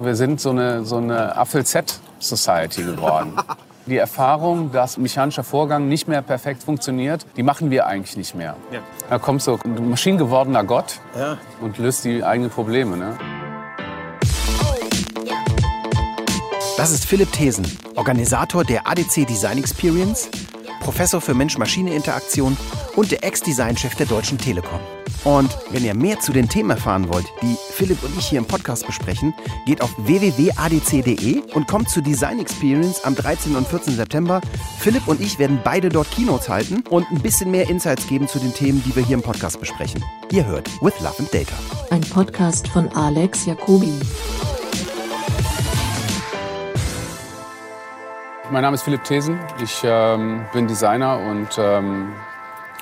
Wir sind so eine, so eine Apfel-Z-Society geworden. Die Erfahrung, dass mechanischer Vorgang nicht mehr perfekt funktioniert, die machen wir eigentlich nicht mehr. Ja. Da kommt so ein maschinengewordener Gott Ja. und löst die eigenen Probleme. Ne? Das ist Philipp Thesen, Organisator der ADC Design Experience, Professor für Mensch-Maschine-Interaktion und der Ex-Designchef der Deutschen Telekom. Und wenn ihr mehr zu den Themen erfahren wollt, die Philipp und ich hier im Podcast besprechen, geht auf www.adc.de und kommt zur Design Experience am 13. und 14. September. Philipp und ich werden beide dort Keynotes halten und ein bisschen mehr Insights geben zu den Themen, die wir hier im Podcast besprechen. Ihr hört With Love and Data. Ein Podcast von Alex Jacobi. Mein Name ist Philipp Thesen. Ich ähm, bin Designer und ähm,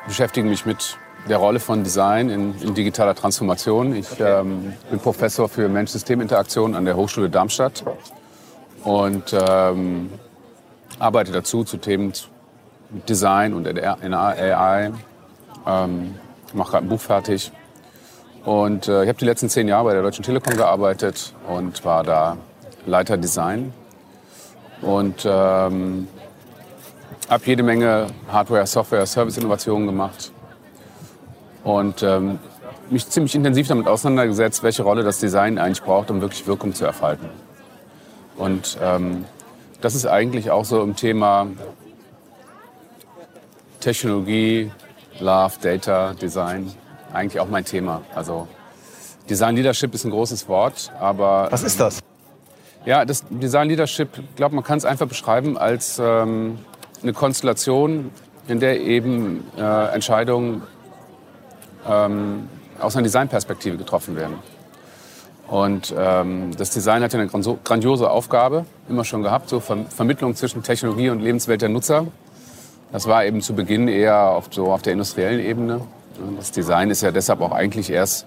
beschäftige mich mit der Rolle von Design in, in digitaler Transformation. Ich ähm, bin Professor für Mensch-System-Interaktion an der Hochschule Darmstadt und ähm, arbeite dazu zu Themen Design und AI. Ähm, mache gerade ein Buch fertig. Und äh, ich habe die letzten zehn Jahre bei der Deutschen Telekom gearbeitet und war da Leiter Design und ähm, habe jede Menge Hardware, Software, Service-Innovationen gemacht und ähm, mich ziemlich intensiv damit auseinandergesetzt, welche Rolle das Design eigentlich braucht, um wirklich Wirkung zu erfalten. Und ähm, das ist eigentlich auch so im Thema Technologie, Love, Data, Design eigentlich auch mein Thema. Also Design Leadership ist ein großes Wort, aber Was ist das? Ja, das Design Leadership, ich glaube, man kann es einfach beschreiben als ähm, eine Konstellation, in der eben äh, Entscheidungen ähm, aus einer Designperspektive getroffen werden. Und ähm, das Design hat ja eine grandiose Aufgabe, immer schon gehabt, so Ver Vermittlung zwischen Technologie und Lebenswelt der Nutzer. Das war eben zu Beginn eher auf, so auf der industriellen Ebene. Das Design ist ja deshalb auch eigentlich erst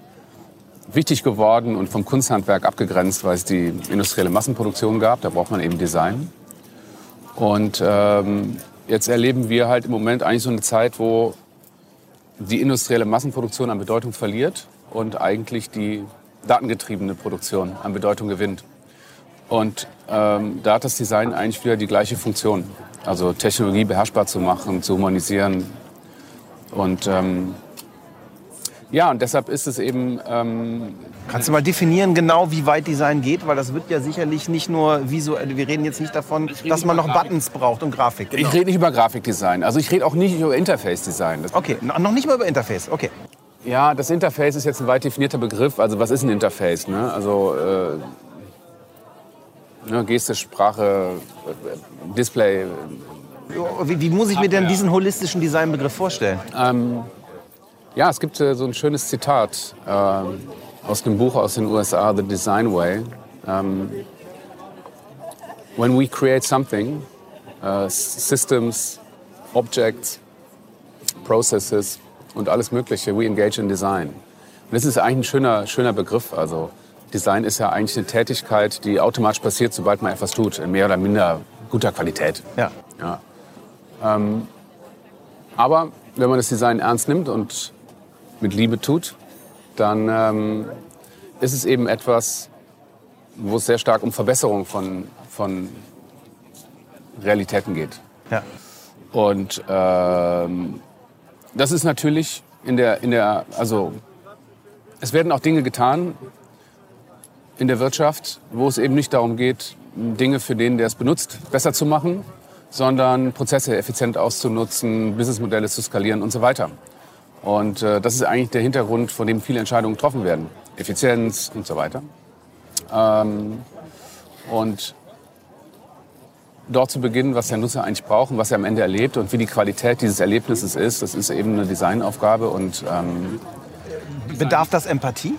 wichtig geworden und vom Kunsthandwerk abgegrenzt, weil es die industrielle Massenproduktion gab. Da braucht man eben Design. Und ähm, jetzt erleben wir halt im Moment eigentlich so eine Zeit, wo die industrielle Massenproduktion an Bedeutung verliert und eigentlich die datengetriebene Produktion an Bedeutung gewinnt. Und ähm, da hat das Design eigentlich wieder die gleiche Funktion. Also Technologie beherrschbar zu machen, zu humanisieren. Und ähm, ja, und deshalb ist es eben ähm, Kannst du mal definieren, genau wie weit Design geht? Weil das wird ja sicherlich nicht nur visuell, wir reden jetzt nicht davon, dass man noch Buttons braucht und Grafik. Genau. Ich rede nicht über Grafikdesign. Also ich rede auch nicht über Interface-Design. Okay, no- noch nicht mal über Interface. Okay. Ja, das Interface ist jetzt ein weit definierter Begriff. Also was ist ein Interface? Ne? Also äh, ne, Geste, Sprache, äh, Display. Wie, wie muss ich mir denn diesen holistischen Designbegriff vorstellen? Ähm, ja, es gibt äh, so ein schönes Zitat ähm, aus dem Buch aus den USA, The Design Way. Ähm, When we create something, uh, systems, objects, processes und alles Mögliche, we engage in design. Und das ist eigentlich ein schöner, schöner Begriff. Also Design ist ja eigentlich eine Tätigkeit, die automatisch passiert, sobald man etwas tut, in mehr oder minder guter Qualität. Ja. Ja. Ähm, aber wenn man das Design ernst nimmt und mit Liebe tut, dann ähm, ist es eben etwas, wo es sehr stark um Verbesserung von, von Realitäten geht. Ja. Und ähm, das ist natürlich in der, in der, also es werden auch Dinge getan in der Wirtschaft, wo es eben nicht darum geht, Dinge für den, der es benutzt, besser zu machen, sondern Prozesse effizient auszunutzen, Businessmodelle zu skalieren und so weiter. Und äh, das ist eigentlich der Hintergrund, von dem viele Entscheidungen getroffen werden. Effizienz und so weiter. Ähm, und dort zu beginnen, was der Nutzer eigentlich braucht und was er am Ende erlebt und wie die Qualität dieses Erlebnisses ist, das ist eben eine Designaufgabe und ähm, Bedarf das Empathie?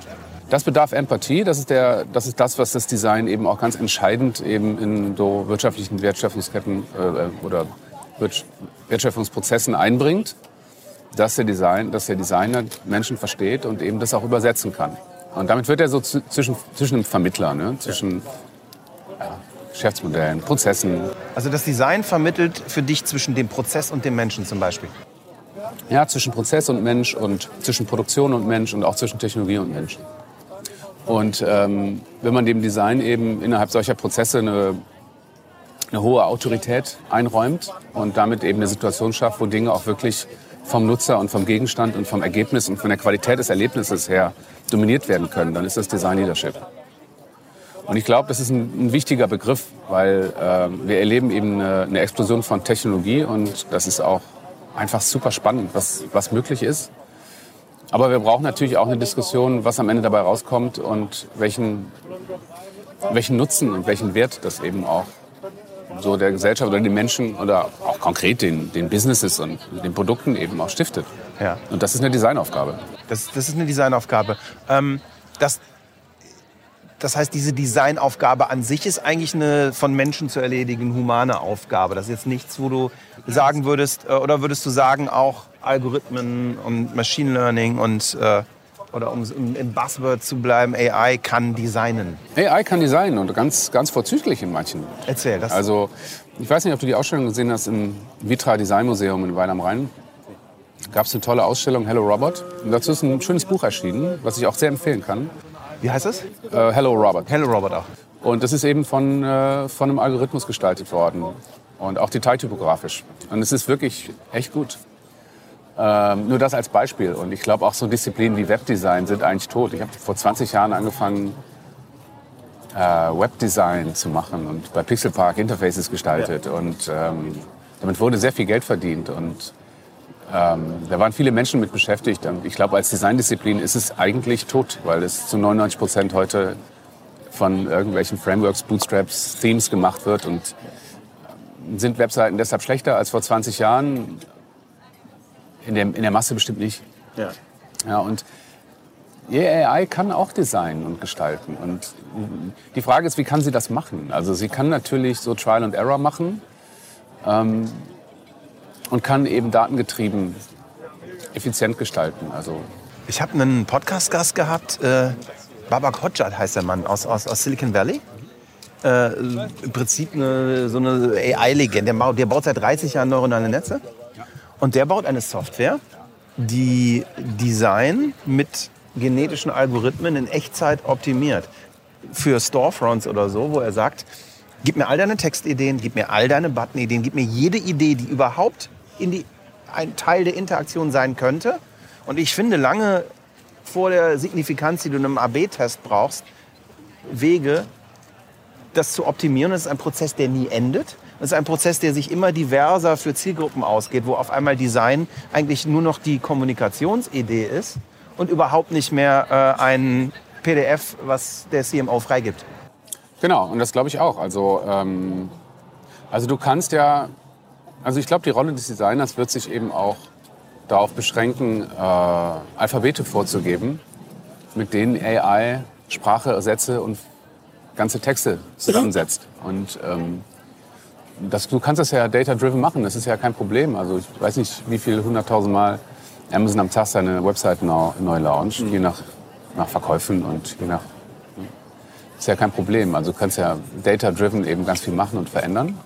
das bedarf Empathie. Das ist, der, das ist das, was das Design eben auch ganz entscheidend eben in so wirtschaftlichen Wertschöpfungsketten äh, oder Wirtsch- Wertschöpfungsprozessen einbringt, dass der, Design, dass der Designer Menschen versteht und eben das auch übersetzen kann. Und damit wird er so zwischen, zwischen einem Vermittler, ne? zwischen ja, Geschäftsmodellen, Prozessen, Also das Design vermittelt für dich zwischen dem Prozess und dem Menschen zum Beispiel. Ja, zwischen Prozess und Mensch und zwischen Produktion und Mensch und auch zwischen Technologie und Mensch. Und ähm, wenn man dem Design eben innerhalb solcher Prozesse eine, eine hohe Autorität einräumt und damit eben eine Situation schafft, wo Dinge auch wirklich vom Nutzer und vom Gegenstand und vom Ergebnis und von der Qualität des Erlebnisses her dominiert werden können, dann ist das Design Leadership. Und ich glaube, das ist ein, ein, wichtiger Begriff, weil äh, wir erleben eben eine, eine, Explosion von Technologie und das ist auch einfach super spannend, was, was möglich ist. Aber wir brauchen natürlich auch eine Diskussion, was am Ende dabei rauskommt und welchen, welchen Nutzen und welchen Wert das eben auch so der Gesellschaft oder den Menschen oder auch konkret den, den Businesses und den Produkten eben auch stiftet. Ja. Und das ist eine Designaufgabe. Das, das ist eine Designaufgabe. Ähm, das, das heißt, diese Designaufgabe an sich ist eigentlich eine von Menschen zu erledigen humane Aufgabe. Das ist jetzt nichts, wo du sagen würdest, äh, oder würdest du sagen, auch Algorithmen und Machine Learning und äh, oder um im Buzzword zu bleiben, AI kann designen. AI kann designen und ganz, ganz vorzüglich in manchen. Erzähl das. Also, ich weiß nicht, ob du die Ausstellung gesehen hast im Vitra Design Museum in Weil am Rhein. Gab es eine tolle Ausstellung, Hello Robot. Und dazu ist ein schönes Buch erschienen, was ich auch sehr empfehlen kann. Wie heißt es? Äh, Hello Robot. Hello Robot auch. Und das ist eben von, äh, von einem Algorithmus gestaltet worden. Und auch detailtypografisch. Und es ist wirklich echt gut. Ähm, nur das als Beispiel. Und ich glaube, auch so Disziplinen wie Webdesign sind eigentlich tot. Ich habe vor 20 Jahren angefangen, äh, Webdesign zu machen und bei Pixelpark Interfaces gestaltet. Ja. Und ähm, damit wurde sehr viel Geld verdient. Und ähm, da waren viele Menschen mit beschäftigt. Und ich glaube, als Designdisziplin ist es eigentlich tot, weil es zu 99 Prozent heute von irgendwelchen Frameworks, Bootstraps, Themes gemacht wird. Und sind Webseiten deshalb schlechter als vor 20 Jahren? In der, in der Masse bestimmt nicht. Ja. Ja, und AI kann auch designen und gestalten. Und die Frage ist, wie kann sie das machen? Also sie kann natürlich so Trial and Error machen. Ähm, und kann eben datengetrieben effizient gestalten. Also ich habe einen Podcast-Gast gehabt, äh, Babak Hodjat heißt der Mann aus, aus, aus Silicon Valley. Äh, Im Prinzip eine, so eine AI-Legende. Der, der baut seit 30 Jahren neuronale Netze. Und der baut eine Software, die Design mit genetischen Algorithmen in Echtzeit optimiert. Für Storefronts oder so, wo er sagt, gib mir all deine Textideen, gib mir all deine Button-Ideen, gib mir jede Idee, die überhaupt in die, ein Teil der Interaktion sein könnte. Und ich finde lange vor der Signifikanz, die du in einem AB-Test brauchst, Wege, das zu optimieren. Das ist ein Prozess, der nie endet. Das ist ein Prozess, der sich immer diverser für Zielgruppen ausgeht, wo auf einmal Design eigentlich nur noch die Kommunikationsidee ist und überhaupt nicht mehr äh, ein PDF, was der CMO freigibt. Genau, und das glaube ich auch. Also, ähm, also du kannst ja also ich glaube, die Rolle des Designers wird sich eben auch darauf beschränken, äh, Alphabete vorzugeben, mit denen AI Sprache, Sätze und ganze Texte zusammensetzt. Und ähm, das, du kannst das ja data-driven machen, das ist ja kein Problem. Also ich weiß nicht, wie viele hunderttausend Mal Amazon am Tag seine Website neu, neu launcht, mhm. je nach, nach Verkäufen und je nach... Ist ja kein Problem. Also du kannst ja data-driven eben ganz viel machen und verändern.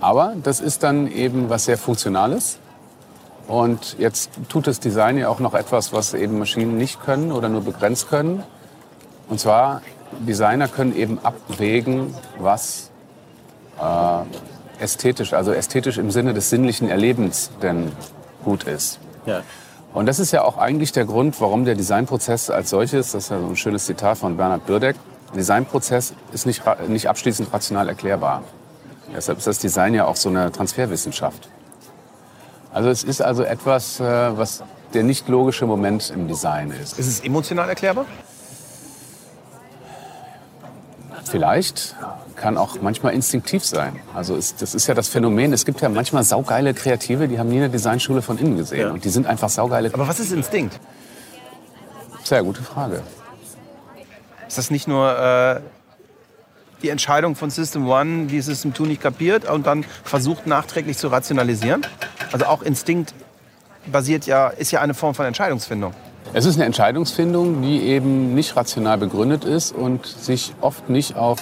Aber das ist dann eben was sehr Funktionales. Und jetzt tut das Design ja auch noch etwas, was eben Maschinen nicht können oder nur begrenzt können. Und zwar, Designer können eben abwägen, was äh, ästhetisch, also ästhetisch im Sinne des sinnlichen Erlebens denn gut ist. Ja. Und das ist ja auch eigentlich der Grund, warum der Designprozess als solches, das ist ja so ein schönes Zitat von Bernhard Bürdeck, Designprozess ist nicht, nicht abschließend rational erklärbar. Deshalb ist das Design ja auch so eine Transferwissenschaft. Also es ist also etwas, äh, was der nicht logische Moment im Design ist. Ist es emotional erklärbar? Vielleicht, kann auch manchmal instinktiv sein. Also es, das ist ja das Phänomen, es gibt ja manchmal saugeile Kreative, die haben nie eine Designschule von innen gesehen. Ja. Und die sind einfach saugeile. Aber was ist Instinkt? Sehr gute Frage. Ist das nicht nur äh, die Entscheidung von System One, die System 2 nicht kapiert und dann versucht nachträglich zu rationalisieren. Also auch Instinkt basiert ja, ist ja eine Form von Entscheidungsfindung. Es ist eine Entscheidungsfindung, die eben nicht rational begründet ist und sich oft nicht auf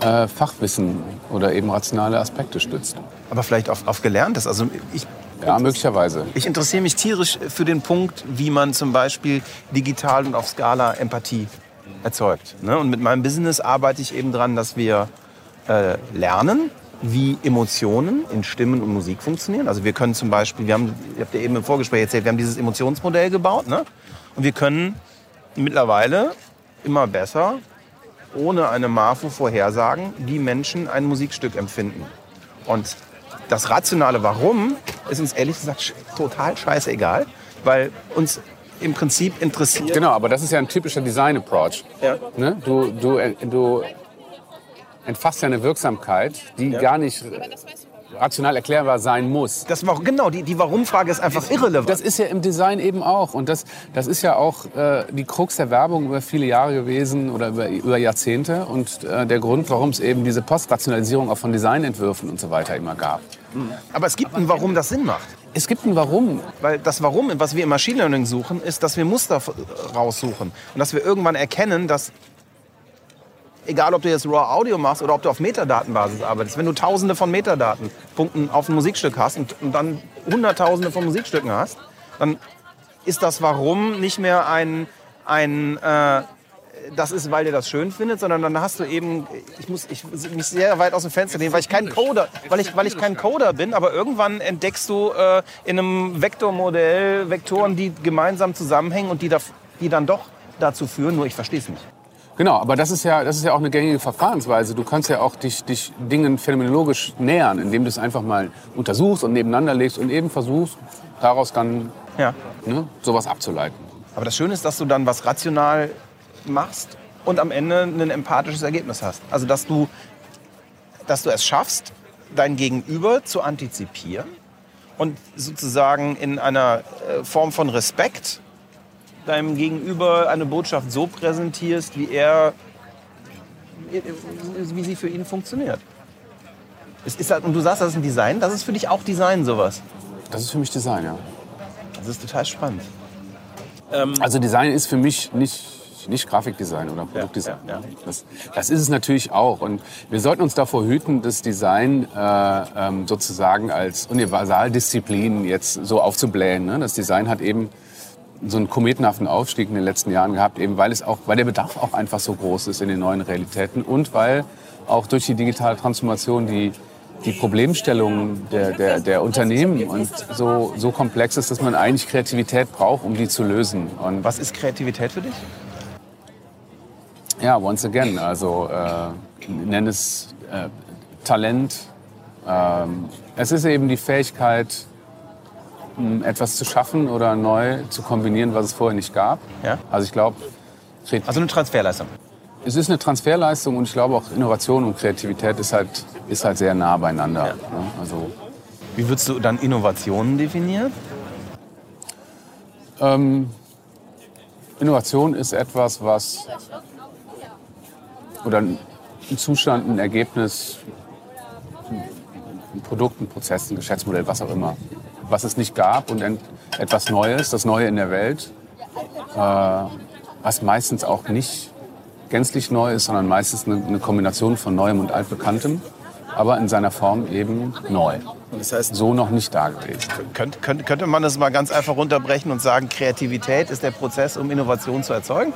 äh, Fachwissen oder eben rationale Aspekte stützt. Aber vielleicht auf, auf Gelerntes. Also ich Ja, möglicherweise. Ich interessiere mich tierisch für den Punkt, wie man zum Beispiel digital und auf Skala Empathie erzeugt. Ne? Und mit meinem Business arbeite ich eben dran, dass wir äh, lernen, wie Emotionen in Stimmen und Musik funktionieren. Also wir können zum Beispiel, wir haben, ihr habt ja eben im Vorgespräch erzählt, wir haben dieses Emotionsmodell gebaut. Ne? Und wir können mittlerweile immer besser, ohne eine Marfu vorhersagen, wie Menschen ein Musikstück empfinden. Und das rationale Warum ist uns ehrlich gesagt total scheißegal, weil uns im Prinzip interessiert. Genau, aber das ist ja ein typischer Design-Approach. Ja. Ne? Du, du, du entfasst ja eine Wirksamkeit, die Ja. gar nicht rational erklärbar sein muss. Das war, genau, die, die Warum-Frage ist einfach irrelevant. Das ist ja im Design eben auch. Und das, das ist ja auch äh, die Krux der Werbung über viele Jahre gewesen oder über, über Jahrzehnte. Und äh, der Grund, warum es eben diese Postrationalisierung auch von Designentwürfen und so weiter immer gab. Aber es gibt ein Warum, das Sinn macht. Es gibt ein Warum. Weil das Warum, was wir im Machine Learning suchen, ist, dass wir Muster f- raussuchen. Und dass wir irgendwann erkennen, dass, egal ob du jetzt Raw Audio machst oder ob du auf Metadatenbasis arbeitest, wenn du tausende von Metadatenpunkten auf ein Musikstück hast und, und dann hunderttausende von Musikstücken hast, dann ist das Warum nicht mehr ein, ein äh, das ist, weil ihr das schön findet, sondern dann hast du eben, ich muss ich, mich sehr weit aus dem Fenster lehnen, weil ich kein Coder, weil ich, weil ich kein Coder bin, aber irgendwann entdeckst du äh, in einem Vektormodell Vektoren, die gemeinsam zusammenhängen und die, da, die dann doch dazu führen, nur ich verstehe es nicht. Genau, aber das ist ja, das ist ja auch eine gängige Verfahrensweise. Du kannst ja auch dich, dich Dingen phänomenologisch nähern, indem du es einfach mal untersuchst und nebeneinander legst und eben versuchst, daraus dann Ja. ne, sowas abzuleiten. Aber das Schöne ist, dass du dann was rational machst und am Ende ein empathisches Ergebnis hast. Also dass du, dass du es schaffst, dein Gegenüber zu antizipieren und sozusagen in einer äh, Form von Respekt deinem Gegenüber eine Botschaft so präsentierst, wie er, wie sie für ihn funktioniert. Es ist halt, und du sagst, das ist ein Design, das ist für dich auch Design sowas. Das ist für mich Design, ja. Das ist total spannend. Also Design ist für mich nicht, nicht Grafikdesign oder Produktdesign. ja, ja. Das, das ist es natürlich auch. Und wir sollten uns davor hüten, das Design äh, ähm, sozusagen als Universaldisziplin jetzt so aufzublähen. Ne? Das Design hat eben so einen kometenhaften Aufstieg in den letzten Jahren gehabt, eben weil es auch, weil der Bedarf auch einfach so groß ist in den neuen Realitäten und weil auch durch die digitale Transformation die die Problemstellung der, der, der Unternehmen und so, so komplex ist, dass man eigentlich Kreativität braucht, um die zu lösen. Und Was ist Kreativität für dich? ja, once again, also äh, nenn es äh, Talent. Ähm, es ist eben die Fähigkeit, mh, etwas zu schaffen oder neu zu kombinieren, was es vorher nicht gab. Ja. Also ich glaube, Also eine Transferleistung. es ist eine Transferleistung und ich glaube auch Innovation und Kreativität ist halt, ist halt sehr nah beieinander. Ne? Also Wie würdest du dann Innovationen definieren? Ähm, Innovation ist etwas, was oder ein Zustand, ein Ergebnis, ein Produkt, ein Prozess, ein Geschäftsmodell, was auch immer, was es nicht gab und etwas Neues, das Neue in der Welt, äh, was meistens auch nicht gänzlich neu ist, sondern meistens eine, eine Kombination von Neuem und Altbekanntem, aber in seiner Form eben neu. Das heißt, So noch nicht da gewesen. könnte, könnte, könnte man das mal ganz einfach runterbrechen und sagen, Kreativität ist der Prozess, um Innovation zu erzeugen?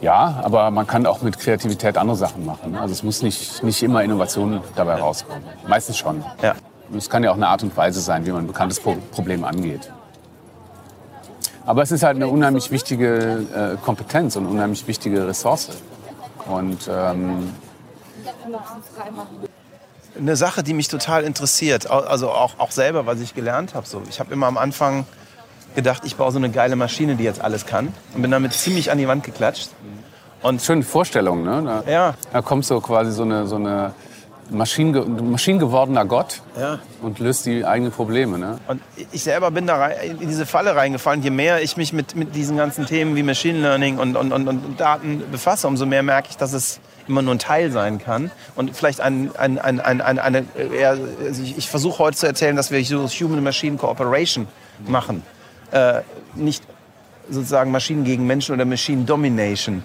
Ja, aber man kann auch mit Kreativität andere Sachen machen. Also es muss nicht, nicht immer Innovation dabei rauskommen. Meistens schon. Ja. Es kann ja auch eine Art und Weise sein, wie man ein bekanntes Pro Problem angeht. Aber es ist halt eine unheimlich wichtige äh, Kompetenz und eine unheimlich wichtige Ressource. Und ähm, Eine Sache, die mich total interessiert, also auch, auch selber, was ich gelernt habe. So. Ich habe immer am Anfang gedacht, ich baue so eine geile Maschine, die jetzt alles kann. Und bin damit ziemlich an die Wand geklatscht. Und schöne Vorstellung, ne? Da, Ja. da kommt so quasi so eine, so eine Maschinenge maschinengewordener Gott Ja. und löst die eigenen Probleme. Ne? Und ich selber bin da rein, in diese Falle reingefallen. Je mehr ich mich mit, mit diesen ganzen Themen wie Machine Learning und, und, und, und Daten befasse, umso mehr merke ich, dass es immer nur ein Teil sein kann. Und vielleicht ein, ein, ein, ein, ein, eine, eher, also ich, ich versuche heute zu erzählen, dass wir so Human-Machine Cooperation machen. Äh, nicht sozusagen Maschinen gegen Menschen oder Machine Domination.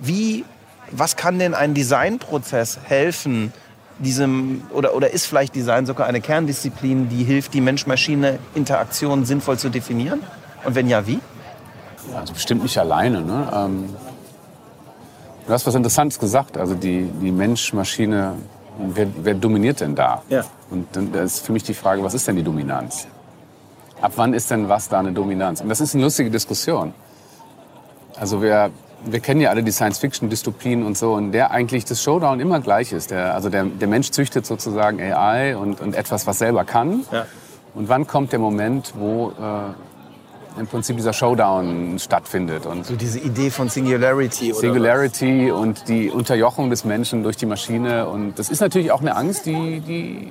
Wie, was kann denn ein Designprozess helfen, diesem, oder, oder ist vielleicht Design sogar eine Kerndisziplin, die hilft, die Mensch-Maschine-Interaktion sinnvoll zu definieren? Und wenn ja, wie? Also bestimmt nicht alleine. Ne? Ähm, du hast was Interessantes gesagt. Also die, die Mensch-Maschine, wer, wer dominiert denn da? Ja. Und dann ist für mich die Frage, was ist denn die Dominanz? Ab wann ist denn was da eine Dominanz? Und das ist eine lustige Diskussion. Also wir, wir kennen ja alle die Science-Fiction-Dystopien und so, und der eigentlich das Showdown immer gleich ist. Der, also der, der Mensch züchtet sozusagen AI und, und etwas, was selber kann. Ja. Und wann kommt der Moment, wo äh, im Prinzip dieser Showdown stattfindet? Und So diese Idee von Singularity. Oder Singularity und die Unterjochung des Menschen durch die Maschine. Und das ist natürlich auch eine Angst, die, die,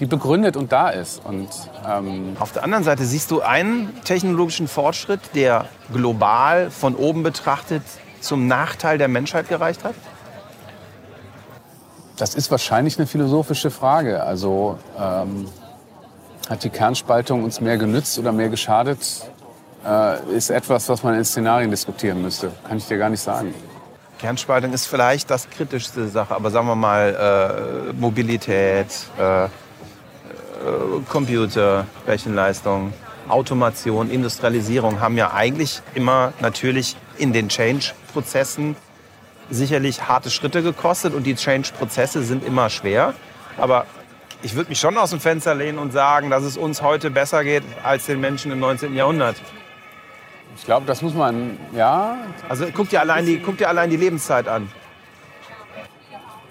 die begründet und da ist. Und ähm, Auf der anderen Seite siehst du einen technologischen Fortschritt, der global von oben betrachtet zum Nachteil der Menschheit gereicht hat? das ist wahrscheinlich eine philosophische Frage. Also ähm, hat die Kernspaltung uns mehr genützt oder mehr geschadet? Äh, ist etwas, was man in Szenarien diskutieren müsste. Kann ich dir gar nicht sagen. Kernspaltung ist vielleicht das kritischste Sache, aber sagen wir mal äh, Mobilität, äh, Computer, Rechenleistung, Automation, Industrialisierung haben ja eigentlich immer natürlich in den Change-Prozessen sicherlich harte Schritte gekostet und die Change-Prozesse sind immer schwer. Aber ich würde mich schon aus dem Fenster lehnen und sagen, dass es uns heute besser geht als den Menschen im 19. Jahrhundert. Ich glaube, das muss man, ja, Also guck dir allein die, guck dir allein die Lebenszeit an.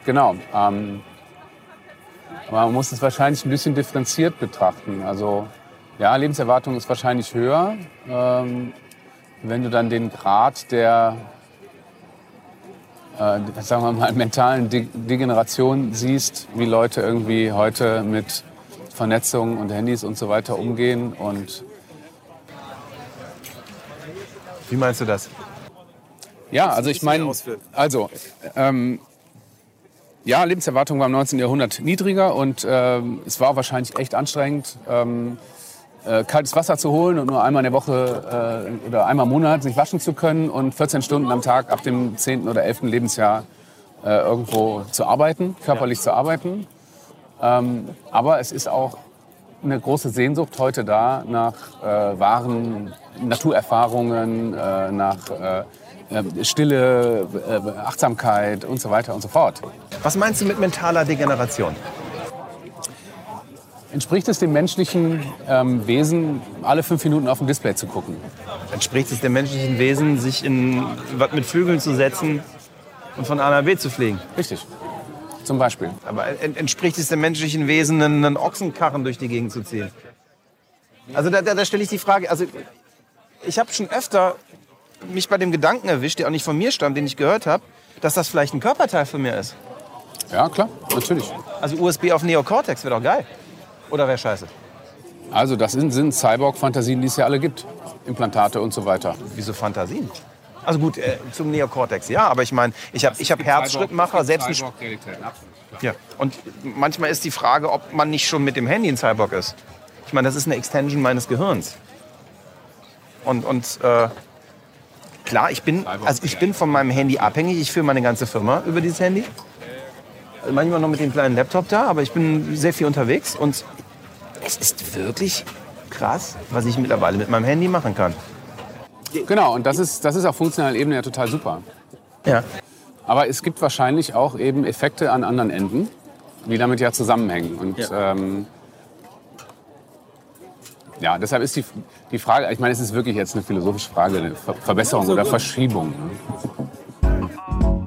Genau. Ähm, aber man muss es wahrscheinlich ein bisschen differenziert betrachten. Also ja, Lebenserwartung ist wahrscheinlich höher. Ähm, wenn du dann den Grad der, äh, sagen wir mal, mentalen De Degeneration siehst, wie Leute irgendwie heute mit Vernetzung und Handys und so weiter umgehen und Wie meinst du das? Ja, also ich meine, also ähm, ja, Lebenserwartung war im 19. Jahrhundert niedriger und ähm, es war wahrscheinlich echt anstrengend, ähm, äh, kaltes Wasser zu holen und nur einmal in der Woche äh, oder einmal im Monat sich waschen zu können und 14 Stunden am Tag ab dem 10. oder 11. Lebensjahr äh, irgendwo zu arbeiten, körperlich zu arbeiten. Ähm, aber es ist auch eine große Sehnsucht heute da nach äh, wahren Naturerfahrungen, äh, nach äh, Stille, äh, Achtsamkeit und so weiter und so fort. Was meinst du mit mentaler Degeneration? Entspricht es dem menschlichen ähm, Wesen, alle fünf Minuten auf ein Display zu gucken? Entspricht es dem menschlichen Wesen, sich in was mit Flügeln zu setzen und von A nach B zu fliegen? Richtig. Zum Beispiel. Aber en- entspricht es dem menschlichen Wesen, einen, einen Ochsenkarren durch die Gegend zu ziehen? Also da, da, da stelle ich die Frage, also ich habe schon öfter mich bei dem Gedanken erwischt, der auch nicht von mir stammt, den ich gehört habe, dass das vielleicht ein Körperteil von mir ist. Ja, klar, natürlich. Also USB auf Neocortex wäre doch geil. Oder wäre scheiße? Also das sind, sind Cyborg-Fantasien, die es ja alle gibt. Implantate und so weiter. Wieso Fantasien? Also gut, äh, zum Neocortex, ja, aber ich meine, ich habe ich hab Herzschrittmacher, selbst ein Ja. Und manchmal ist die Frage, ob man nicht schon mit dem Handy ein Cyborg ist. Ich meine, das ist eine Extension meines Gehirns. Und, und äh, klar, ich bin, also ich bin von meinem Handy abhängig. Ich führe meine ganze Firma über dieses Handy. Also manchmal noch mit dem kleinen Laptop da, aber ich bin sehr viel unterwegs. Und es ist wirklich krass, was ich mittlerweile mit meinem Handy machen kann. Genau, und das ist, das ist auf funktionaler Ebene ja total super. Ja. Aber es gibt wahrscheinlich auch eben Effekte an anderen Enden, die damit ja zusammenhängen. Und ja, ähm, ja deshalb ist die, die Frage, ich meine, es ist wirklich jetzt eine philosophische Frage, eine Ver Verbesserung oder Verschiebung. Ne?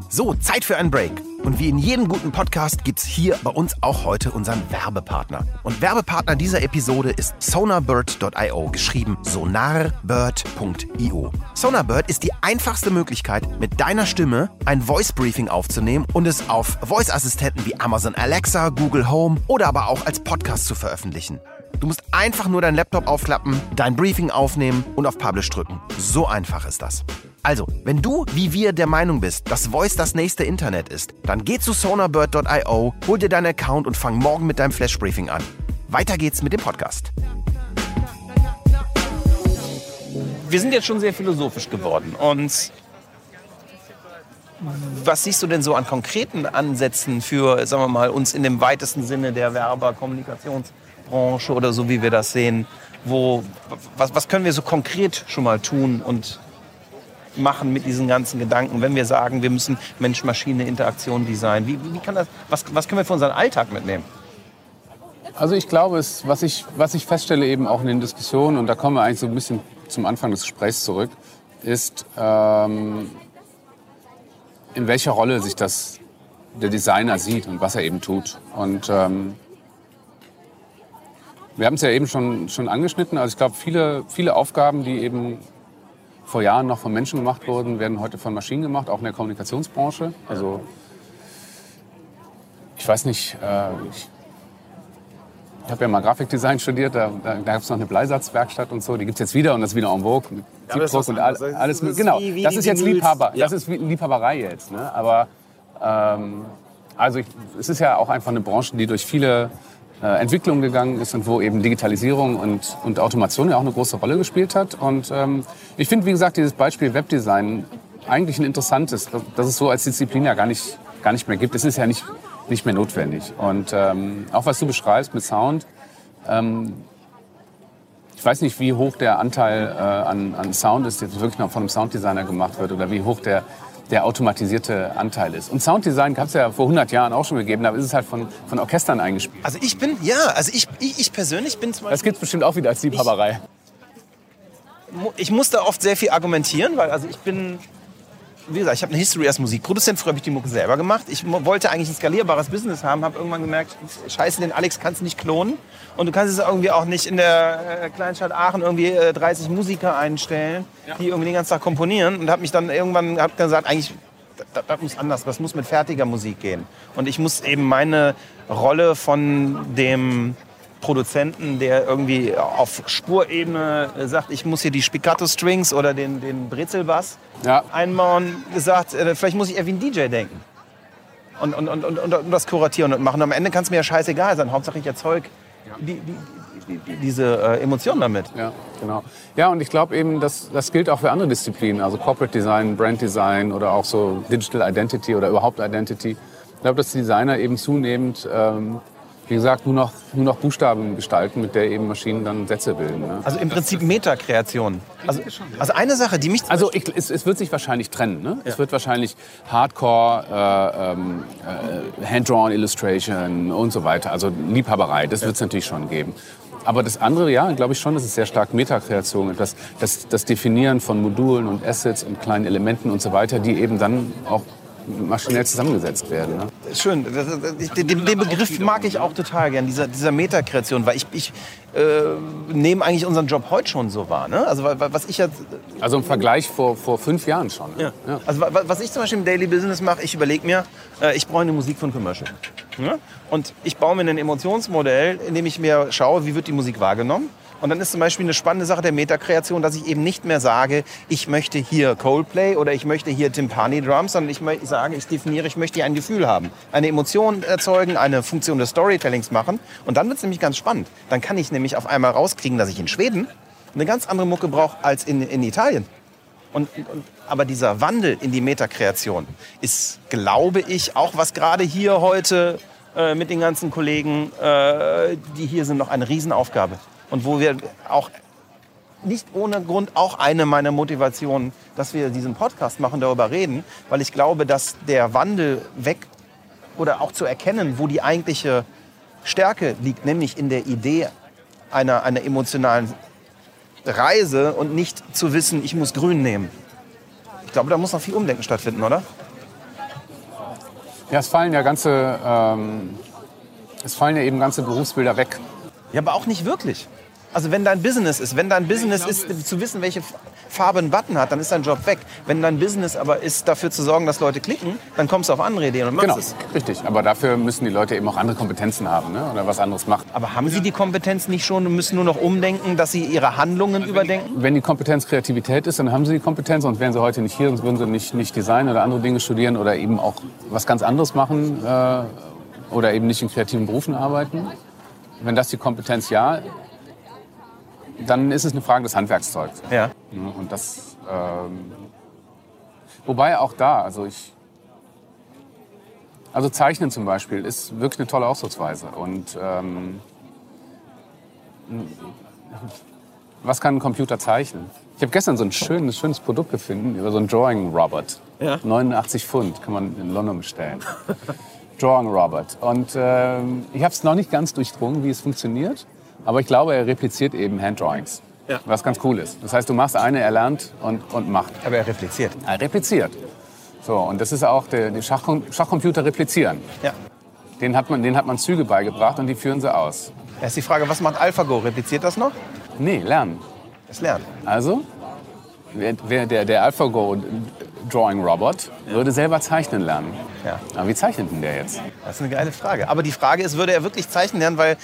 So, Zeit für einen Break. Und wie in jedem guten Podcast gibt's hier bei uns auch heute unseren Werbepartner. Und Werbepartner dieser Episode ist sonarbird.io, geschrieben sonarbird.io. Sonarbird ist die einfachste Möglichkeit, mit deiner Stimme ein Voice Briefing aufzunehmen und es auf Voice-Assistenten wie Amazon Alexa, Google Home oder aber auch als Podcast zu veröffentlichen. Du musst einfach nur deinen Laptop aufklappen, dein Briefing aufnehmen und auf Publish drücken. So einfach ist das. Also, wenn du, wie wir, der Meinung bist, dass Voice das nächste Internet ist, dann geh zu sonarbird.io, hol dir deinen Account und fang morgen mit deinem Flash-Briefing an. Weiter geht's mit dem Podcast. Wir sind jetzt schon sehr philosophisch geworden und was siehst du denn so an konkreten Ansätzen für, sagen wir mal, uns in dem weitesten Sinne der Werber-, Kommunikationsbranche oder so, wie wir das sehen? Wo, was, was können wir so konkret schon mal tun und machen mit diesen ganzen Gedanken, wenn wir sagen, wir müssen Mensch-Maschine-Interaktion designen? Wie, wie kann das, was, was können wir für unseren Alltag mitnehmen? Also ich glaube, es, was, ich, was ich feststelle eben auch in den Diskussionen, und da kommen wir eigentlich so ein bisschen zum Anfang des Gesprächs zurück, ist, ähm, in welcher Rolle sich das der Designer sieht und was er eben tut. Und ähm, wir haben es ja eben schon, schon angeschnitten. Also ich glaube, viele, viele Aufgaben, die eben vor Jahren noch von Menschen gemacht wurden, werden heute von Maschinen gemacht, auch in der Kommunikationsbranche. Also ich weiß nicht, äh, ich, ich habe ja mal Grafikdesign studiert, da, da, da gab es noch eine Bleisatzwerkstatt und so, die gibt es jetzt wieder und das ist wieder en vogue. Mit Ja, aber das ist Siebdruck und all, alles. Das genau, wie- wie das ist jetzt. Liebhaber, Ja. das ist Liebhaberei jetzt. Ne? Aber ähm, also ich, es ist ja auch einfach eine Branche, die durch viele äh, Entwicklungen gegangen ist und wo eben Digitalisierung und, und Automation ja auch eine große Rolle gespielt hat. Und ähm, ich finde, wie gesagt, dieses Beispiel Webdesign eigentlich ein interessantes, dass es so als Disziplin ja gar nicht, gar nicht mehr gibt. Es ist ja nicht, nicht mehr notwendig. Und ähm, auch was du beschreibst mit Sound, ähm, ich weiß nicht, wie hoch der Anteil äh, an, an Sound ist, der jetzt wirklich noch von einem Sounddesigner gemacht wird oder wie hoch der, der automatisierte Anteil ist. Und Sounddesign gab es ja vor 100 Jahren auch schon gegeben, da ist es halt von, von Orchestern eingespielt. Also ich bin, ja, also ich, ich, ich persönlich bin zum Das Beispiel, gibt es bestimmt auch wieder als Liebhaberei. mu- ich muss da oft sehr viel argumentieren, weil also ich bin, wie gesagt, ich habe eine History als Musikproduzent. Früher habe ich die Mucke selber gemacht. Ich wollte eigentlich ein skalierbares Business haben, habe irgendwann gemerkt, scheiße, den Alex kannst du nicht klonen. Und du kannst es irgendwie auch nicht in der äh, Kleinstadt Aachen irgendwie äh, 30 Musiker einstellen, die irgendwie den ganzen Tag komponieren. Und habe mich dann irgendwann hab gesagt, eigentlich, das, das muss anders, das muss mit fertiger Musik gehen. Und ich muss eben meine Rolle von dem Produzenten, der irgendwie auf Spurebene sagt, ich muss hier die Spiccato-Strings oder den, den Brezelbass Ja. einbauen, gesagt, äh, vielleicht muss ich eher wie ein DJ denken. Und, und, und, und, und das kuratieren und machen. Und am Ende kann es mir ja scheißegal sein. Hauptsache ich erzeug die, die, die, die, diese äh, Emotion damit. Ja, genau. Ja, und ich glaube eben, dass, das gilt auch für andere Disziplinen, also Corporate Design, Brand Design oder auch so Digital Identity oder überhaupt Identity. Ich glaube, dass die Designer eben zunehmend, ähm, wie gesagt, nur noch, nur noch Buchstaben gestalten, mit der eben Maschinen dann Sätze bilden. Ne? Also im Prinzip Metakreation. Also, also eine Sache, die mich... Also ich, es, es wird sich wahrscheinlich trennen. Ne? Es wird wahrscheinlich Hardcore, äh, ähm, äh, Hand-Drawn Illustration und so weiter. Also Liebhaberei, das wird es natürlich schon geben. Aber das andere, ja, glaube ich schon, das ist sehr stark Metakreation. Das, das, das Definieren von Modulen und Assets und kleinen Elementen und so weiter, die eben dann auch maschinell zusammengesetzt werden. Ne? Schön, das, das, ich- den, den Begriff mag ich auch total gern, dieser, dieser Metakreation, weil ich, ich äh, nehme eigentlich unseren Job heute schon so wahr. Ne? Also wa- wa- was ich jetzt, Also im Vergleich vor, vor fünf Jahren schon. Ne? Ja. also wa- wa- was ich zum Beispiel im Daily Business mache, ich überlege mir, äh, ich brauche eine Musik von Commercial. Ja? Und ich baue mir ein Emotionsmodell, in dem ich mir schaue, wie wird die Musik wahrgenommen. Und dann ist zum Beispiel eine spannende Sache der Metakreation, dass ich eben nicht mehr sage, ich möchte hier Coldplay oder ich möchte hier Timpani Drums, sondern ich sage, ich definiere, ich möchte hier ein Gefühl haben, eine Emotion erzeugen, eine Funktion des Storytellings machen. Und dann wird es nämlich ganz spannend. Dann kann ich nämlich auf einmal rauskriegen, dass ich in Schweden eine ganz andere Mucke brauche als in, in Italien. Und, und, aber dieser Wandel in die Metakreation ist, glaube ich, auch was gerade hier heute äh, mit den ganzen Kollegen, äh, die hier sind, noch eine Riesenaufgabe. Und wo wir auch nicht ohne Grund auch eine meiner Motivationen, dass wir diesen Podcast machen, darüber reden, weil ich glaube, dass der Wandel weg oder auch zu erkennen, wo die eigentliche Stärke liegt, nämlich in der Idee einer, einer emotionalen Reise und nicht zu wissen, ich muss grün nehmen. Ich glaube, da muss noch viel Umdenken stattfinden, oder? ja, es fallen ja ganze, ähm, es fallen ja eben ganze Berufsbilder weg. Ja, aber auch nicht wirklich. Also wenn dein Business ist, wenn dein Business ist, zu wissen, welche Farbe ein Button hat, dann ist dein Job weg. Wenn dein Business aber ist, dafür zu sorgen, dass Leute klicken, dann kommst du auf andere Ideen und machst Genau, es. richtig. Aber dafür müssen die Leute eben auch andere Kompetenzen haben ne? oder was anderes machen. Aber haben sie die Kompetenz nicht schon und müssen nur noch umdenken, dass sie ihre Handlungen überdenken? Wenn die Kompetenz Kreativität ist, dann haben sie die Kompetenz, sonst wären sie heute nicht hier, sonst würden sie nicht, nicht Design oder andere Dinge studieren oder eben auch was ganz anderes machen äh, oder eben nicht in kreativen Berufen arbeiten. Wenn das die Kompetenz ja, dann ist es eine Frage des Handwerkszeugs. Ja. Ne? Und das, ähm, wobei auch da, also ich, Also Zeichnen zum Beispiel ist wirklich eine tolle Ausdrucksweise. Und ähm, was kann ein Computer zeichnen? Ich habe gestern so ein schönes, schönes Produkt gefunden über so einen Drawing Robot. Ja. 89 Pfund kann man in London bestellen. Drawing Robot. Und ähm, ich habe es noch nicht ganz durchdrungen, wie es funktioniert. Aber ich glaube, er repliziert eben Handdrawings. Ja. Was ganz cool ist. Das heißt, du machst eine, er lernt und, und macht. Aber er repliziert. Er repliziert. So, und das ist auch, der, die Schachcom Schachcomputer replizieren. Ja. Den hat, man, denen hat man Züge beigebracht und die führen sie aus. Da ist die Frage, was macht AlphaGo? Repliziert das noch? Nee, lernen. Das Lernen. Also, wer, wer, der, der AlphaGo Drawing Robot würde selber zeichnen lernen. Ja. Aber wie zeichnet denn der jetzt? Das ist eine geile Frage. Aber die Frage ist, würde er wirklich zeichnen lernen? Weil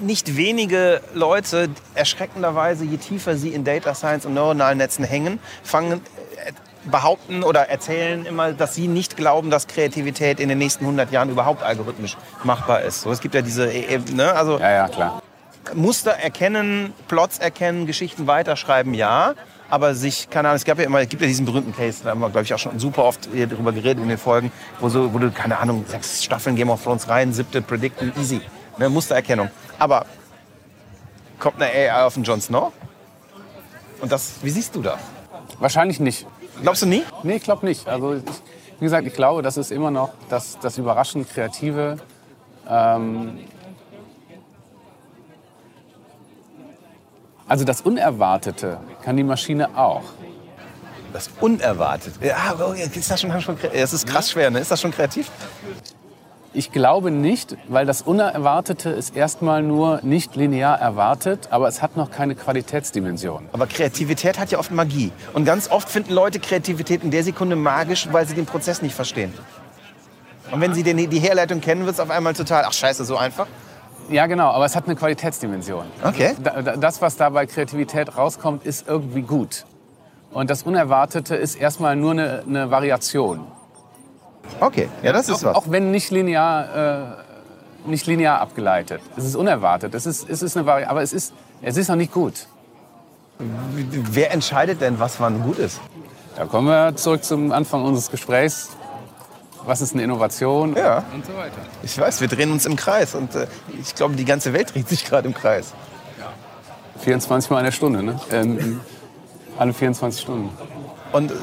nicht wenige Leute, erschreckenderweise, je tiefer sie in Data Science und neuronalen Netzen hängen, fangen, äh, behaupten oder erzählen immer, dass sie nicht glauben, dass Kreativität in den nächsten 100 Jahren überhaupt algorithmisch machbar ist. So, es gibt ja diese, äh, äh, ne, also Ja, ja, klar. Muster erkennen, Plots erkennen, Geschichten weiterschreiben, ja. Aber sich, keine Ahnung, es gab ja immer, es gibt ja diesen berühmten Case, da haben wir, glaube ich, auch schon super oft hier drüber geredet in den Folgen, wo, so, wo du, keine Ahnung, sechs Staffeln Game of Thrones rein, siebte Predicten, easy. Ne, Mustererkennung. Aber kommt eine AI auf den Jon Snow? Und das, wie siehst du das? Wahrscheinlich nicht. Glaubst du nie? Nee, ich glaube nicht. Also, ich, wie gesagt, ich glaube, das ist immer noch das, das überraschend Kreative. Ähm, also das Unerwartete kann die Maschine auch. Das unerwartet. Ja, oh, ist das schon, schon das ist krass schwer, ne? Ist das schon kreativ? Ich glaube nicht, weil das Unerwartete ist erstmal nur nicht linear erwartet, aber es hat noch keine Qualitätsdimension. Aber Kreativität hat ja oft Magie. Und ganz oft finden Leute Kreativität in der Sekunde magisch, weil sie den Prozess nicht verstehen. Und wenn sie den, die Herleitung kennen, wird es auf einmal total, ach scheiße, so einfach. Ja, genau, aber es hat eine Qualitätsdimension. Okay. Da- da- Das, was da bei Kreativität rauskommt, ist irgendwie gut. Und das Unerwartete ist erstmal nur eine, eine Variation. Okay, ja, das ist Auch, was. auch wenn nicht linear, äh, nicht linear abgeleitet. Es ist unerwartet. Es ist, es ist eine Vari aber es ist, es ist noch nicht gut. Wer entscheidet denn, was wann gut ist? Da kommen wir zurück zum Anfang unseres Gesprächs. Was ist eine Innovation? Ja. Und so weiter. Ich weiß, wir drehen uns im Kreis und äh, ich glaube, die ganze Welt dreht sich gerade im Kreis. 24 Mal in der Stunde, ne? Ähm, alle 24 Stunden. Und äh,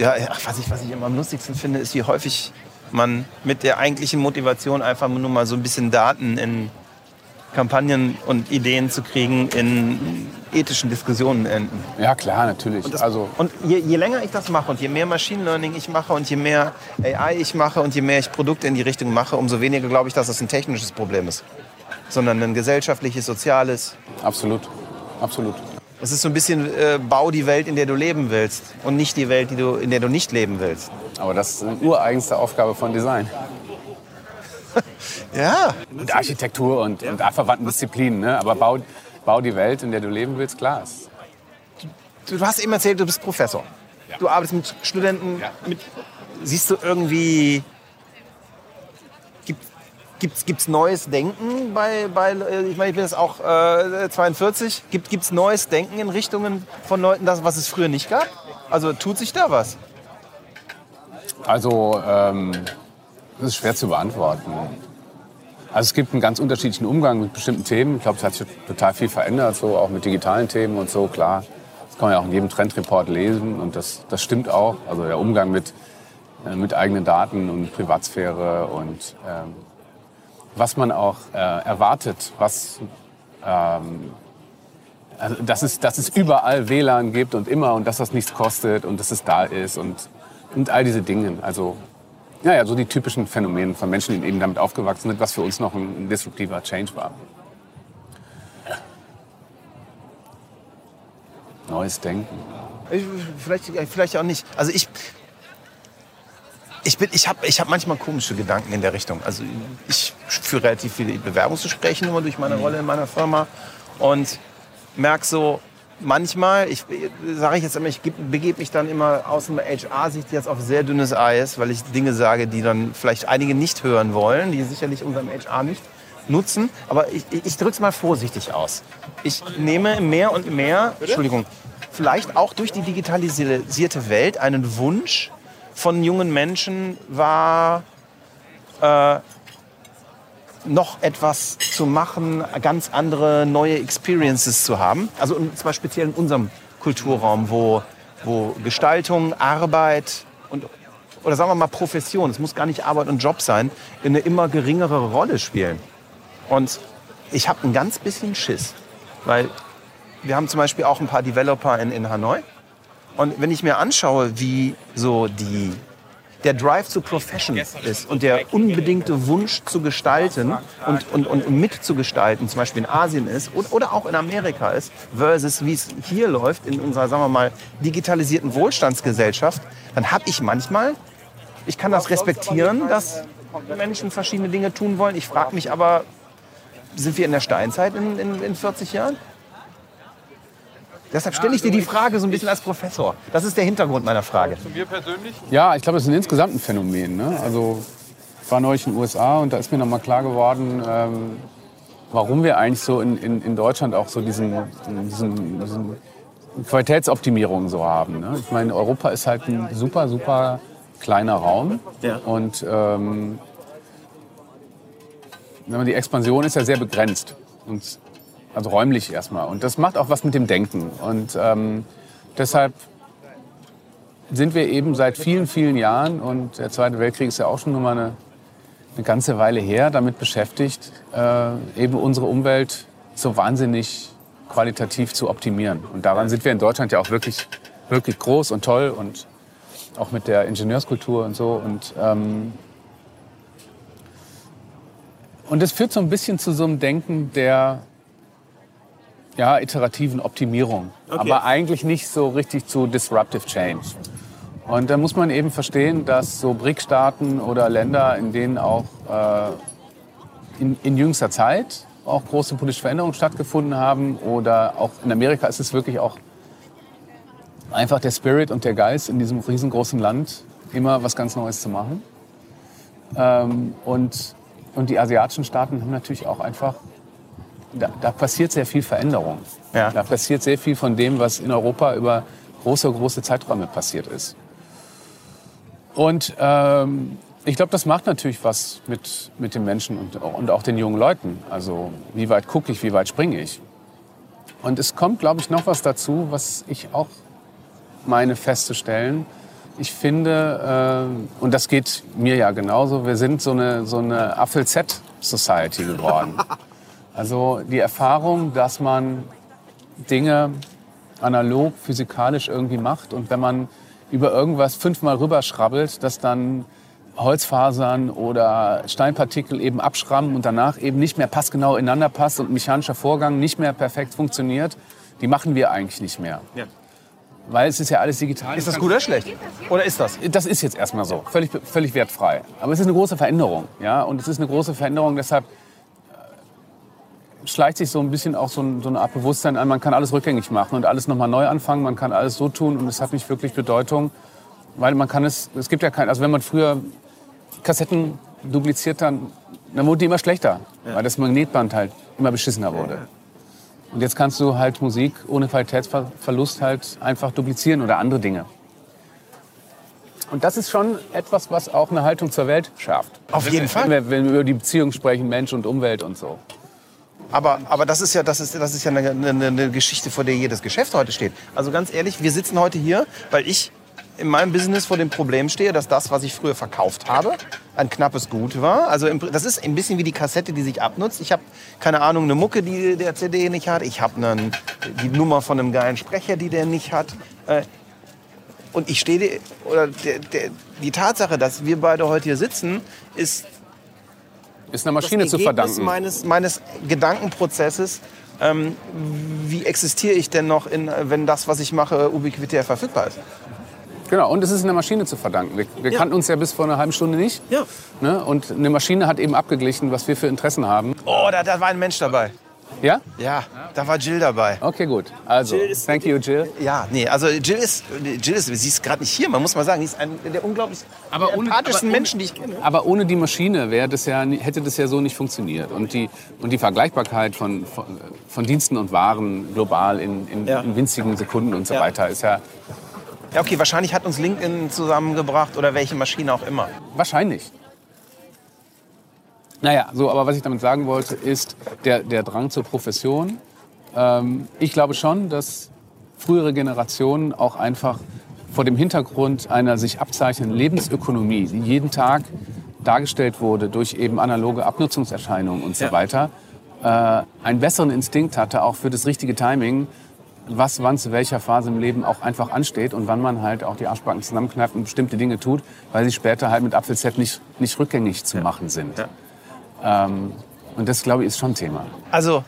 ja, ach, was, ich, was ich immer am lustigsten finde, ist, wie häufig man mit der eigentlichen Motivation einfach nur mal so ein bisschen Daten in Kampagnen und Ideen zu kriegen, in ethischen Diskussionen enden. Ja, klar, natürlich. Das, also, und je, je länger ich das mache und je mehr Machine Learning ich mache und je mehr AI ich mache und je mehr ich Produkte in die Richtung mache, umso weniger glaube ich, dass das ein technisches Problem ist, sondern ein gesellschaftliches, soziales. absolut. Absolut. Es ist so ein bisschen äh, bau die Welt, in der du leben willst und nicht die Welt, die du, in der du nicht leben willst. Aber das ist eine ureigenste Aufgabe von Design. Ja. Und Architektur und, und verwandten Disziplinen. Ne? Aber bau, bau die Welt, in der du leben willst, klar. Du, du hast eben erzählt, du bist Professor. Ja. Du arbeitest mit Studenten. Ja. Mit, siehst du irgendwie. Gibt, gibt's neues Denken bei, bei äh, ich meine, ich bin jetzt auch äh, 42. Gibt, gibt's neues Denken in Richtungen von Leuten, das, was es früher nicht gab? Also tut sich da was? also, ähm, das ist schwer zu beantworten. Also es gibt einen ganz unterschiedlichen Umgang mit bestimmten Themen. Ich glaube, es hat sich total viel verändert, so auch mit digitalen Themen und so, klar. Das kann man ja auch in jedem Trendreport lesen und das, das stimmt auch. Also der Umgang mit, äh, mit eigenen Daten und Privatsphäre und ähm, was man auch äh, erwartet, was ähm, also dass, es, dass es überall WLAN gibt und immer und dass das nichts kostet und dass es da ist und, und all diese Dinge. Also ja, ja, so die typischen Phänomene von Menschen, die eben damit aufgewachsen sind, was für uns noch ein, ein disruptiver Change war. Neues Denken. Ich, vielleicht, vielleicht auch nicht. Also ich, ich, bin, ich habe ich hab manchmal komische Gedanken in der Richtung. Also ich führe relativ viele Bewerbungsgespräche immer durch meine Rolle in meiner Firma und merke so, manchmal, ich sage ich jetzt immer, ich geb- begebe mich dann immer aus einer HR-Sicht jetzt auf sehr dünnes Eis, weil ich Dinge sage, die dann vielleicht einige nicht hören wollen, die sicherlich unserem HR nicht nutzen. Aber ich, ich drücke es mal vorsichtig aus. Ich nehme mehr und mehr, Entschuldigung, vielleicht auch durch die digitalisierte Welt einen Wunsch von jungen Menschen wahr, äh, noch etwas zu machen, ganz andere neue Experiences zu haben. Also und zwar speziell in unserem Kulturraum, wo, wo Gestaltung, Arbeit und oder sagen wir mal Profession, es muss gar nicht Arbeit und Job sein, eine immer geringere Rolle spielen. Und ich habe ein ganz bisschen Schiss, weil wir haben zum Beispiel auch ein paar Developer in, in Hanoi. Und wenn ich mir anschaue, wie so die, der Drive zu Profession ist und der unbedingte Wunsch zu gestalten und, und, und mitzugestalten, zum Beispiel in Asien ist oder, auch in Amerika ist, versus wie es hier läuft in unserer, sagen wir mal, digitalisierten Wohlstandsgesellschaft, dann habe ich manchmal, ich kann das respektieren, dass Menschen verschiedene Dinge tun wollen. Ich frage mich aber, sind wir in der Steinzeit in, in, in 40 Jahren? Deshalb stelle ich dir die Frage so ein bisschen als Professor. Das ist der Hintergrund meiner Frage. Ja, ich glaube, das ist ein insgesamt ein Phänomen. Ne? Also ich war neulich in den USA und da ist mir noch mal klar geworden, ähm, warum wir eigentlich so in, in, in Deutschland auch so diesen, diesen, diesen Qualitätsoptimierung so haben. Ne? Ich meine, Europa ist halt ein super, super kleiner Raum Ja. und ähm, die Expansion ist ja sehr begrenzt. Und, also räumlich erstmal. Und das macht auch was mit dem Denken. Und ähm, deshalb sind wir eben seit vielen, vielen Jahren, und der Zweite Weltkrieg ist ja auch schon nochmal eine, eine ganze Weile her, damit beschäftigt, äh, eben unsere Umwelt so wahnsinnig qualitativ zu optimieren. Und daran sind wir in Deutschland ja auch wirklich, wirklich groß und toll und auch mit der Ingenieurskultur und so. Und, ähm, und das führt so ein bisschen zu so einem Denken der ja, iterativen Optimierung, aber eigentlich nicht so richtig zu Disruptive Change. Und da muss man eben verstehen, dass so BRIC-Staaten oder Länder, in denen auch äh, in, in jüngster Zeit auch große politische Veränderungen stattgefunden haben oder auch in Amerika ist es wirklich auch einfach der Spirit und der Geist in diesem riesengroßen Land, immer was ganz Neues zu machen. Ähm, und, und die asiatischen Staaten haben natürlich auch einfach, da, da passiert sehr viel Veränderung. Ja. Da passiert sehr viel von dem, was in Europa über große, große Zeiträume passiert ist. Und ähm, ich glaube, das macht natürlich was mit, mit den Menschen und, und auch den jungen Leuten. Also wie weit gucke ich, wie weit springe ich. Und es kommt, glaube ich, noch was dazu, was ich auch meine festzustellen. Ich finde, äh, und das geht mir ja genauso, wir sind so eine, so eine Apfel-Z-Society geworden. Also die Erfahrung, dass man Dinge analog, physikalisch irgendwie macht und wenn man über irgendwas fünfmal rüberschrabbelt, dass dann Holzfasern oder Steinpartikel eben abschrammen und danach eben nicht mehr passgenau ineinander passt und ein mechanischer Vorgang nicht mehr perfekt funktioniert, die machen wir eigentlich nicht mehr. Ja. Weil es ist ja alles digital. Ist das gut oder schlecht? Oder ist das? Das ist jetzt erstmal so, völlig, völlig wertfrei. Aber es ist eine große Veränderung. Ja? Und es ist eine große Veränderung, deshalb schleicht sich so ein bisschen auch so, ein, so eine Art Bewusstsein an, man kann alles rückgängig machen und alles nochmal neu anfangen, man kann alles so tun und es hat nicht wirklich Bedeutung, weil man kann es, es gibt ja kein, also wenn man früher Kassetten dupliziert, dann, dann wurde die immer schlechter, weil das Magnetband halt immer beschissener wurde. Und jetzt kannst du halt Musik ohne Qualitätsverlust halt einfach duplizieren oder andere Dinge. Und das ist schon etwas, was auch eine Haltung zur Welt schärft. Auf jeden Fall. Wenn wir, wenn wir über die Beziehung sprechen, Mensch und Umwelt und so. Aber, aber das ist ja, das ist, das ist ja eine, eine, eine Geschichte, vor der jedes Geschäft heute steht. Also ganz ehrlich, wir sitzen heute hier, weil ich in meinem Business vor dem Problem stehe, dass das, was ich früher verkauft habe, ein knappes Gut war. Also im, das ist ein bisschen wie die Kassette, die sich abnutzt. Ich habe keine Ahnung, eine Mucke, die der CD nicht hat. Ich habe die Nummer von einem geilen Sprecher, die der nicht hat. Äh, und ich stehe, oder der, der, die Tatsache, dass wir beide heute hier sitzen, ist Ist einer Maschine das zu verdanken. Meines, meines Gedankenprozesses. Ähm, wie existiere ich denn noch, in, wenn das, was ich mache, ubiquitär verfügbar ist? Genau, und es ist einer Maschine zu verdanken. Wir, wir Ja. kannten uns ja bis vor einer halben Stunde nicht. Ja. Ne? Und eine Maschine hat eben abgeglichen, was wir für Interessen haben. Oh, da, da war ein Mensch dabei. Ja? Ja, da war Jill dabei. Okay, gut. Also, Jill ist- thank you, Jill. Ja, nee, also Jill ist, Jill ist, sie ist gerade nicht hier, man muss mal sagen, sie ist ein der unglaublich Aber ohne- empathischsten aber ohne- Menschen, die ich kenne. Aber ohne die Maschine wäre das ja, nie- hätte das ja so nicht funktioniert. Und die, und die Vergleichbarkeit von, von, von Diensten und Waren global in, in, Ja. in winzigen Sekunden und so Ja. weiter ist ja Ja, okay, wahrscheinlich hat uns LinkedIn zusammengebracht oder welche Maschine auch immer. wahrscheinlich. Naja, so, aber was ich damit sagen wollte, ist der, der Drang zur Profession. Ähm, ich glaube schon, dass frühere Generationen auch einfach vor dem Hintergrund einer sich abzeichnenden Lebensökonomie, die jeden Tag dargestellt wurde durch eben analoge Abnutzungserscheinungen und so Ja. weiter, äh, einen besseren Instinkt hatte, auch für das richtige Timing, was wann zu welcher Phase im Leben auch einfach ansteht und wann man halt auch die Arschbacken zusammenkneift und bestimmte Dinge tut, weil sie später halt mit Apfelset nicht, nicht rückgängig zu machen sind. Ähm, und das, glaube ich, ist schon ein Thema. Also,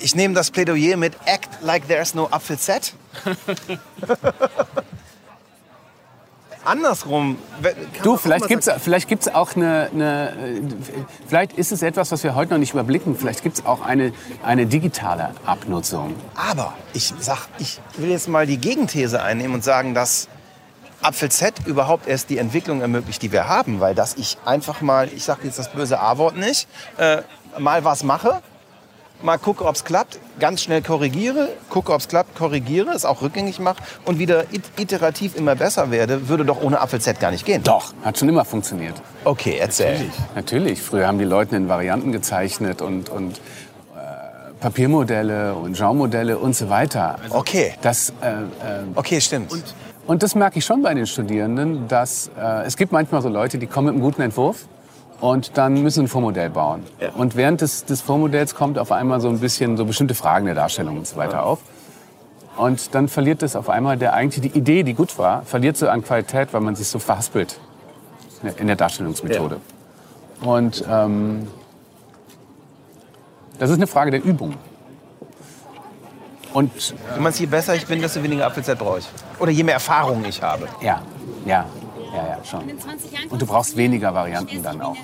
ich nehme das Plädoyer mit Act like there's no Apfelset. Andersrum. Du, vielleicht gibt's, sagen- vielleicht gibt's auch eine, eine, vielleicht ist es etwas, was wir heute noch nicht überblicken. Vielleicht gibt's auch eine, eine digitale Abnutzung. Aber ich sag, ich will jetzt mal die Gegenthese einnehmen und sagen, dass Apfel Z überhaupt erst die Entwicklung ermöglicht, die wir haben, weil dass ich einfach mal, ich sage jetzt das böse A-Wort nicht, äh, mal was mache, mal gucke, ob es klappt, ganz schnell korrigiere, gucke, ob es klappt, korrigiere, es auch rückgängig mache und wieder it iterativ immer besser werde, würde doch ohne Apfel Z gar nicht gehen. Doch, hat schon immer funktioniert. Okay, erzähl. Natürlich. Früher haben die Leute in Varianten gezeichnet und, und äh, Papiermodelle und Genremodelle und so weiter. Okay. Das, äh, äh, Okay, stimmt. Und das merke ich schon bei den Studierenden, dass äh, es gibt manchmal so Leute, die kommen mit einem guten Entwurf und dann müssen sie ein Vormodell bauen. Ja. Und während des, des Vormodells kommt auf einmal so ein bisschen so bestimmte Fragen der Darstellung und so weiter auf. Und dann verliert es auf einmal der eigentlich die Idee, die gut war, verliert so an Qualität, weil man sich so verhaspelt in der Darstellungsmethode. Und ähm, das ist eine Frage der Übung. Und Du meinst, je besser ich bin, desto weniger Apfel Z brauche ich. Oder je mehr Erfahrung ich habe. ja, ja, ja, ja, schon. Und du brauchst weniger Varianten dann auch.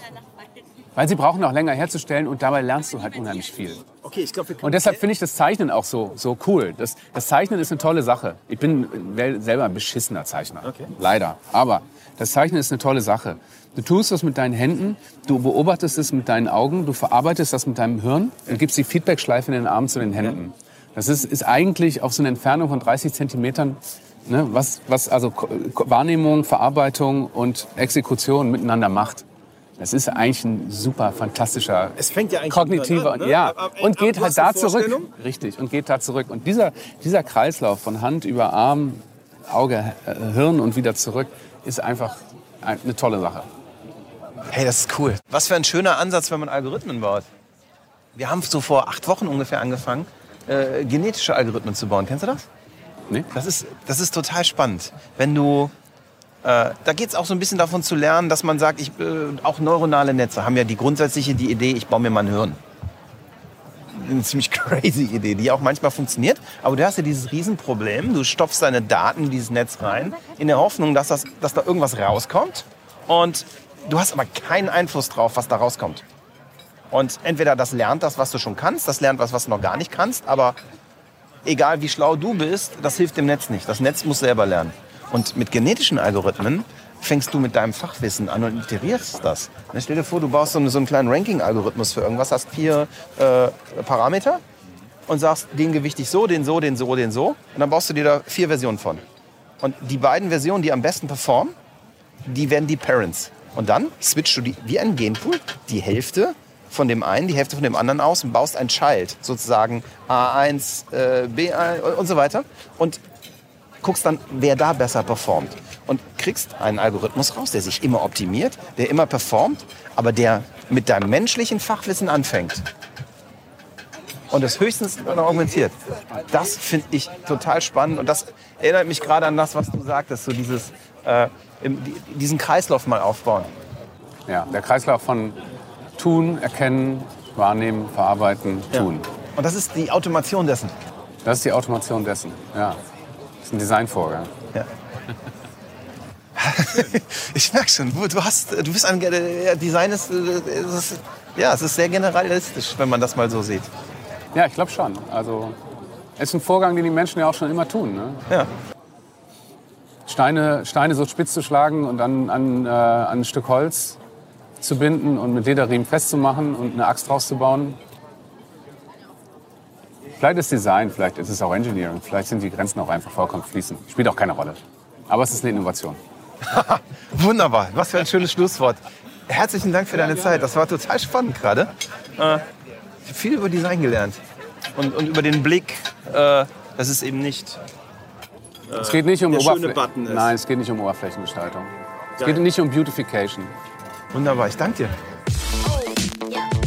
Weil sie brauchen auch länger herzustellen und dabei lernst du halt unheimlich viel. Okay, ich glaube, wir Und deshalb finde ich das Zeichnen auch so, so cool. Das, das Zeichnen ist eine tolle Sache. Ich bin selber ein beschissener Zeichner. Okay. Leider. Aber das Zeichnen ist eine tolle Sache. Du tust das mit deinen Händen, du beobachtest es mit deinen Augen, du verarbeitest das mit deinem Hirn und gibst die Feedbackschleife in den Armen zu den Händen. Das ist, ist eigentlich auf so eine Entfernung von 30 Zentimetern, ne, was, was also Wahrnehmung, Verarbeitung und Exekution miteinander macht. Das ist eigentlich ein super fantastischer Es fängt ja eigentlich kognitiver an, ne? ja Ab- ab- und geht halt da zurück. Richtig und geht da zurück und dieser dieser Kreislauf von Hand über Arm, Auge, äh, Hirn und wieder zurück ist einfach ein- eine tolle Sache. Hey, das ist cool. Was für ein schöner Ansatz, wenn man Algorithmen baut. Wir haben so vor acht Wochen ungefähr angefangen, äh, genetische Algorithmen zu bauen. Kennst du das? Nee? Das ist, das ist total spannend. Wenn du, äh, da geht es auch so ein bisschen davon zu lernen, dass man sagt, ich, äh, auch neuronale Netze haben ja die grundsätzliche die Idee, ich baue mir mal ein Hirn. Eine ziemlich crazy Idee, die auch manchmal funktioniert. Aber du hast ja dieses Riesenproblem. Du stopfst deine Daten in dieses Netz rein, in der Hoffnung, dass, das, dass da irgendwas rauskommt. Und du hast aber keinen Einfluss drauf, was da rauskommt. Und entweder das lernt das, was du schon kannst, das lernt was, was du noch gar nicht kannst, aber egal wie schlau du bist, das hilft dem Netz nicht. Das Netz muss selber lernen. Und mit genetischen Algorithmen fängst du mit deinem Fachwissen an und iterierst das. Ne, stell dir vor, du baust so einen, kleinen Ranking-Algorithmus für irgendwas, hast vier äh, Parameter und sagst, den gewichte ich so, den so, den so, den so. Und dann baust du dir da vier Versionen von. Und die beiden Versionen, die am besten performen, die werden die Parents. Und dann switchst du die, wie ein Genpool die Hälfte von dem einen, die Hälfte von dem anderen aus und baust ein Child, sozusagen A1, äh, B1 und so weiter. Und guckst dann, wer da besser performt. Und kriegst einen Algorithmus raus, der sich immer optimiert, der immer performt, aber der mit deinem menschlichen Fachwissen anfängt. Und das höchstens noch augmentiert. Das finde ich total spannend. Und das erinnert mich gerade an das, was du sagtest, so dieses, äh, diesen Kreislauf mal aufbauen. Ja, der Kreislauf von tun, erkennen, wahrnehmen, verarbeiten, tun. Und das ist die Automation dessen. Das ist die Automation dessen. Ja. Das ist ein Designvorgang. Ja. ich merke schon, du, hast, du bist ein Design ist, äh, ist, ja, es ist sehr generalistisch, wenn man das mal so sieht. Ja, ich glaube schon. Also es ist ein Vorgang, den die Menschen ja auch schon immer tun. Ne? Ja. Steine, Steine so spitz zu schlagen und dann an, äh, an ein Stück Holz zu binden und mit Lederriemen festzumachen und eine Axt draus zu bauen. Vielleicht ist Design, vielleicht ist es auch Engineering, vielleicht sind die Grenzen auch einfach vollkommen fließend. Spielt auch keine Rolle. Aber es ist eine Innovation. Wunderbar, was für ein schönes Schlusswort. herzlichen Dank für deine Zeit. Das war total spannend gerade. Äh, ich habe viel über Design gelernt. Und, und über den Blick, äh, dass es eben nicht Es geht nicht um der schöne Oberflächen. Nein, es geht nicht um Oberflächengestaltung. Es Geil. geht nicht um Beautification. Wunderbar. Ich danke dir.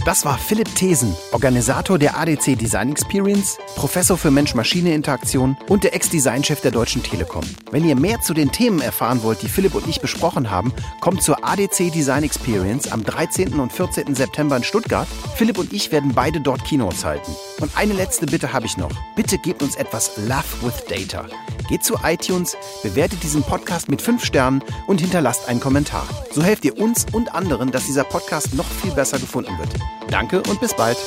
Das war Philipp Thesen, Organisator der ADC Design Experience, Professor für Mensch-Maschine-Interaktion und der Ex-Designchef der Deutschen Telekom. Wenn ihr mehr zu den Themen erfahren wollt, die Philipp und ich besprochen haben, kommt zur ADC Design Experience am 13. und 14. September in Stuttgart. Philipp und ich werden beide dort Keynotes halten. Und eine letzte Bitte habe ich noch. Bitte gebt uns etwas Love with Data. Geht zu iTunes, bewertet diesen Podcast mit 5 Sternen und hinterlasst einen Kommentar. So helft ihr uns und anderen, dass dieser Podcast noch viel besser gefunden wird. Danke und bis bald.